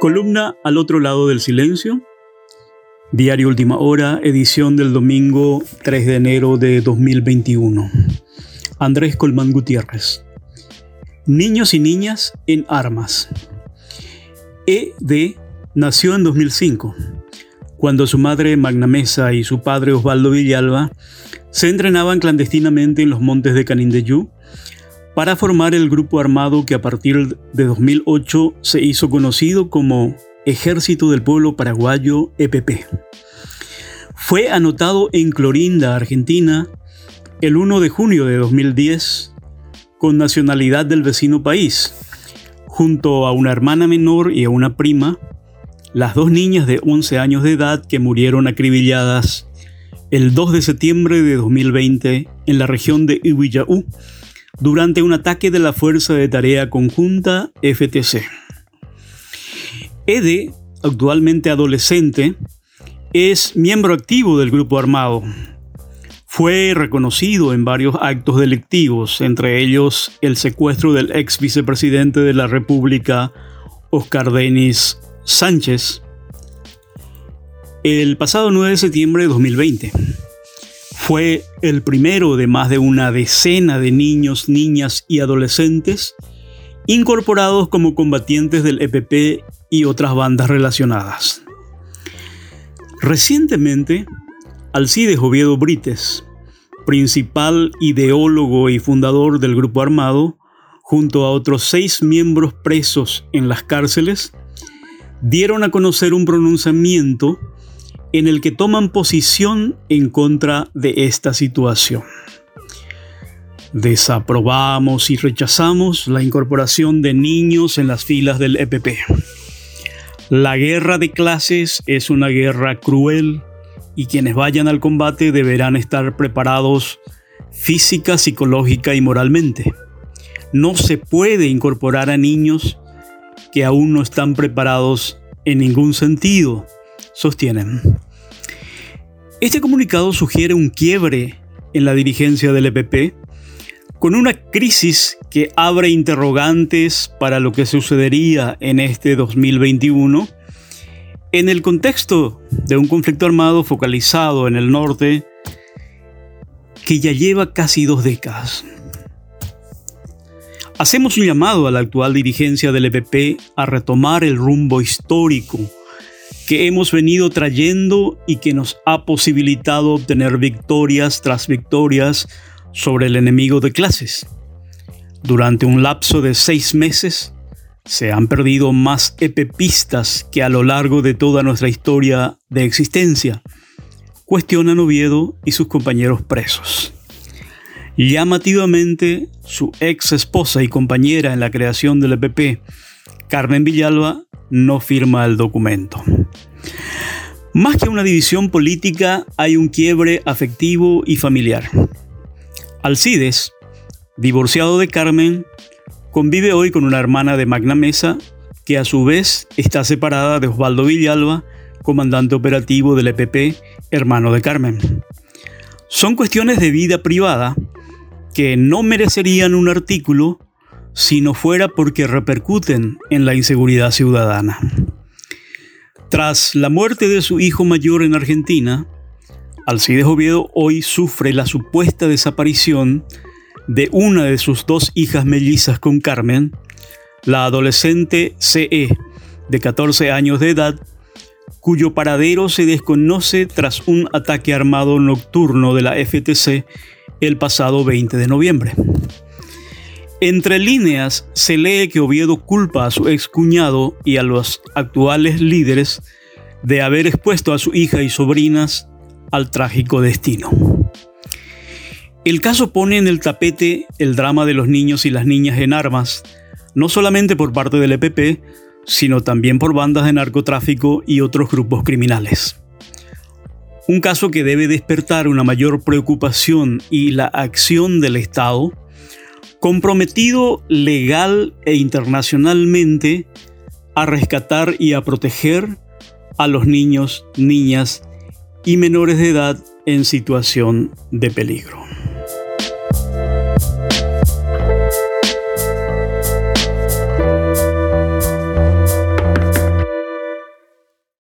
Columna al otro lado del silencio. Diario Última Hora, edición del domingo 3 de enero de 2021. Andrés Colmán Gutiérrez. Niños y niñas en armas. E.D. nació en 2005, cuando su madre Magna Mesa y su padre Osvaldo Villalba se entrenaban clandestinamente en los montes de Canindeyú para formar el grupo armado que a partir de 2008 se hizo conocido como Ejército del Pueblo Paraguayo EPP. Fue anotado en Clorinda, Argentina, el 1 de junio de 2010 con nacionalidad del vecino país, junto a una hermana menor y a una prima, las dos niñas de 11 años de edad que murieron acribilladas el 2 de septiembre de 2020 en la región de Iwillaú, durante un ataque de la Fuerza de Tarea Conjunta FTC. Ede, actualmente adolescente, es miembro activo del grupo armado. Fue reconocido en varios actos delictivos, entre ellos el secuestro del ex vicepresidente de la República, Oscar Denis Sánchez, el pasado 9 de septiembre de 2020. Fue el primero de más de una decena de niños, niñas y adolescentes incorporados como combatientes del EPP y otras bandas relacionadas. Recientemente, Alcides Oviedo Brites, principal ideólogo y fundador del grupo armado, junto a otros seis miembros presos en las cárceles, dieron a conocer un pronunciamiento en el que toman posición en contra de esta situación. Desaprobamos y rechazamos la incorporación de niños en las filas del EPP. La guerra de clases es una guerra cruel y quienes vayan al combate deberán estar preparados física, psicológica y moralmente. No se puede incorporar a niños que aún no están preparados en ningún sentido sostienen. Este comunicado sugiere un quiebre en la dirigencia del EPP, con una crisis que abre interrogantes para lo que sucedería en este 2021, en el contexto de un conflicto armado focalizado en el norte que ya lleva casi dos décadas. Hacemos un llamado a la actual dirigencia del EPP a retomar el rumbo histórico que hemos venido trayendo y que nos ha posibilitado obtener victorias tras victorias sobre el enemigo de clases. Durante un lapso de seis meses, se han perdido más epepistas que a lo largo de toda nuestra historia de existencia, cuestionan Oviedo y sus compañeros presos. Llamativamente, su ex esposa y compañera en la creación del EPP, Carmen Villalba, no firma el documento. Más que una división política, hay un quiebre afectivo y familiar. Alcides, divorciado de Carmen, convive hoy con una hermana de Magna Mesa, que a su vez está separada de Osvaldo Villalba, comandante operativo del EPP, hermano de Carmen. Son cuestiones de vida privada que no merecerían un artículo si no fuera porque repercuten en la inseguridad ciudadana. Tras la muerte de su hijo mayor en Argentina, Alcides Oviedo hoy sufre la supuesta desaparición de una de sus dos hijas mellizas con Carmen, la adolescente CE, de 14 años de edad, cuyo paradero se desconoce tras un ataque armado nocturno de la FTC el pasado 20 de noviembre. Entre líneas se lee que Oviedo culpa a su excuñado y a los actuales líderes de haber expuesto a su hija y sobrinas al trágico destino. El caso pone en el tapete el drama de los niños y las niñas en armas, no solamente por parte del EPP, sino también por bandas de narcotráfico y otros grupos criminales. Un caso que debe despertar una mayor preocupación y la acción del Estado comprometido legal e internacionalmente a rescatar y a proteger a los niños, niñas y menores de edad en situación de peligro.